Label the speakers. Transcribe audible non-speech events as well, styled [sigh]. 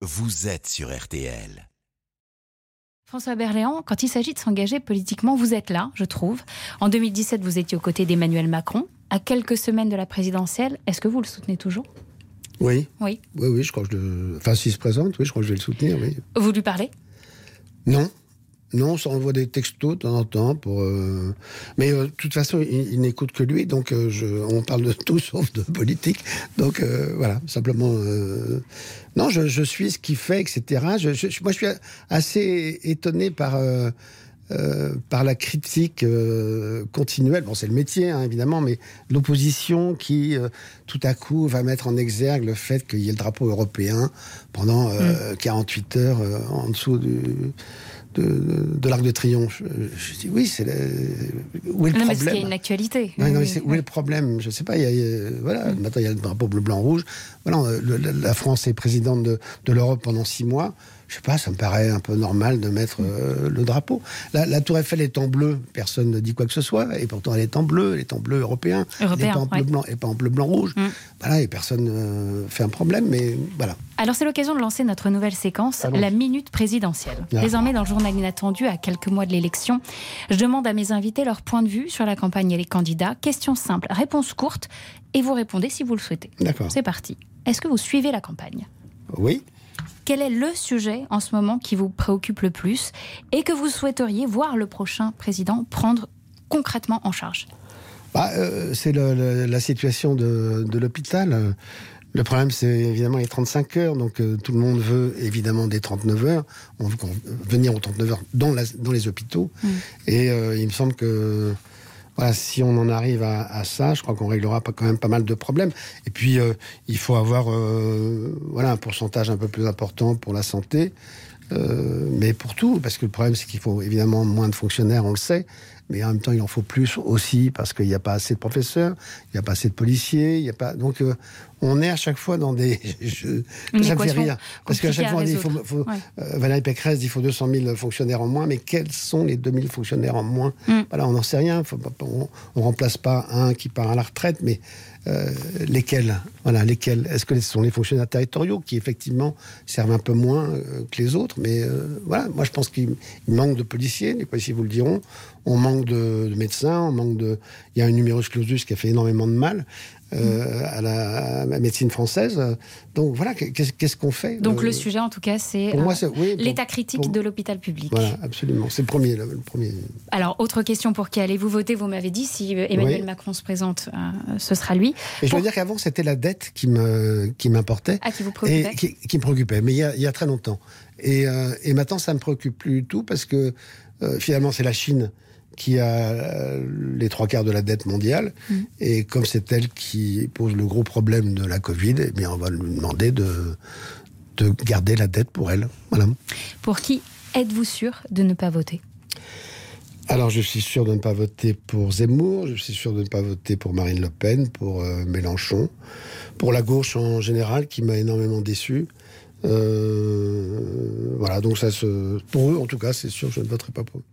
Speaker 1: vous êtes sur RTL.
Speaker 2: François Berléand, quand il s'agit de s'engager politiquement, vous êtes là, je trouve. En 2017, vous étiez aux côtés d'Emmanuel Macron. À quelques semaines de la présidentielle, est-ce que vous le soutenez toujours?
Speaker 3: Oui.
Speaker 2: Oui.
Speaker 3: Oui, oui, je crois que je le... Enfin, s'il se présente, oui, je crois que je vais le soutenir, oui.
Speaker 2: Vous lui parlez?
Speaker 3: Non. Non, on s'envoie des textos de temps en temps pour. euh, Mais euh, de toute façon, il, il n'écoute que lui, donc euh, je... on parle de tout [laughs] sauf de politique. Donc voilà, simplement. Non, je, je suis ce qu'il fait, etc. Je, moi, je suis assez étonné par. euh, par la critique euh, continuelle, bon c'est le métier hein, évidemment, mais l'opposition qui euh, tout à coup va mettre en exergue le fait qu'il y ait le drapeau européen pendant euh, 48 heures en dessous du, de, l'Arc de Triomphe. Je, je dis oui, c'est où est le
Speaker 2: Non, mais parce qu'il y a
Speaker 3: problème
Speaker 2: une actualité.
Speaker 3: Non, où est le problème? Je sais pas. Il y a, il voilà, maintenant il y a le drapeau bleu, blanc, rouge. Voilà, euh, le- la- France est présidente de, de l'Europe pendant six mois. Je sais pas, ça me paraît un peu normal de mettre euh, le drapeau. La, la Tour Eiffel est en bleu, personne ne dit quoi que ce soit, et pourtant elle est en bleu, elle est en bleu européen,
Speaker 2: Européen,
Speaker 3: elle n'est pas en bleu blanc, elle est pas en bleu blanc rouge.
Speaker 2: Mm.
Speaker 3: Voilà, et personne ne fait un problème, mais voilà.
Speaker 2: Alors c'est l'occasion de lancer notre nouvelle séquence, la minute présidentielle.
Speaker 3: Ah.
Speaker 2: Désormais dans le journal inattendu, à quelques mois de l'élection, je demande à mes invités leur point de vue sur la campagne et les candidats. Question simple, réponse courte, et vous répondez si vous le souhaitez.
Speaker 3: D'accord.
Speaker 2: C'est parti. Est-ce que vous suivez la campagne?
Speaker 3: Oui.
Speaker 2: Quel est le sujet en ce moment qui vous préoccupe le plus et que vous souhaiteriez voir le prochain président prendre concrètement en charge?
Speaker 3: Bah, euh, c'est la situation de, de l'hôpital. Le problème, c'est évidemment les 35 heures. Donc, euh, tout le monde veut évidemment des 39 heures. On veut venir aux 39 heures dans, la- dans les hôpitaux. Et euh, il me semble que voilà, si on en arrive à, à ça, je crois qu'on réglera pas, quand même pas mal de problèmes. Et puis, euh, il faut avoir voilà, un pourcentage un peu plus important pour la santé. Mais pour tout, parce que le problème, c'est qu'il faut évidemment moins de fonctionnaires, on le sait, mais en même temps, il en faut plus aussi, parce qu'il n'y a pas assez de professeurs, il n'y a pas assez de policiers, il n'y a pas. Donc, euh, on est à chaque fois dans des. je- ça me fait rire. Parce qu'à chaque fois, on dit il faut.
Speaker 2: résoudre.
Speaker 3: faut-
Speaker 2: Ouais.
Speaker 3: euh, Valérie Pécresse dit il faut 200 000 fonctionnaires en moins, mais quels sont les 2000 fonctionnaires en moins?
Speaker 2: Mm.
Speaker 3: Voilà, on n'en sait rien. Faut pas- on ne remplace pas un qui part à la retraite, mais euh, lesquels? Voilà, lesquels? Est-ce que ce sont les fonctionnaires territoriaux qui effectivement servent un peu moins que les autres? Mais voilà, moi je pense qu'il il manque de policiers, les policiers vous le diront. On manque de, de médecins, on manque de. Il y a un numerus clausus qui a fait énormément de mal. euh, à, la, à la médecine française. Donc voilà, qu'est-ce qu'on fait
Speaker 2: Donc
Speaker 3: Euh,
Speaker 2: le sujet en tout cas c'est euh,
Speaker 3: oui,
Speaker 2: l'état critique
Speaker 3: pour-
Speaker 2: de l'hôpital public.
Speaker 3: Voilà, absolument. C'est le premier, le, premier.
Speaker 2: Alors autre question pour qui allez-vous voter? Vous m'avez dit si euh, Emmanuel
Speaker 3: Oui.
Speaker 2: Macron se présente, euh, ce sera lui.
Speaker 3: Et je dois dire qu'avant, c'était la dette qui me qui m'importait
Speaker 2: À qui vous
Speaker 3: et
Speaker 2: préoccupez
Speaker 3: qui, qui me préoccupait. Mais il y a, il y a très longtemps. Et, euh, et maintenant, ça me préoccupe plus du tout parce que euh, finalement, c'est la Chine qui a euh, les trois quarts de la dette mondiale.
Speaker 2: Mm.
Speaker 3: Et comme c'est elle qui pose le gros problème de la Covid, eh bien, on va lui demander de de garder la dette pour elle. Voilà.
Speaker 2: Pour qui êtes-vous sûr de ne pas voter?
Speaker 3: Alors, je suis sûr de ne pas voter pour Zemmour, je suis sûr de ne pas voter pour Marine Le Pen, pour euh, Mélenchon, pour la gauche en général, qui m'a énormément déçu. Euh, voilà, donc ça se. Pour eux, en tout cas, c'est sûr que je ne voterai pas pour eux.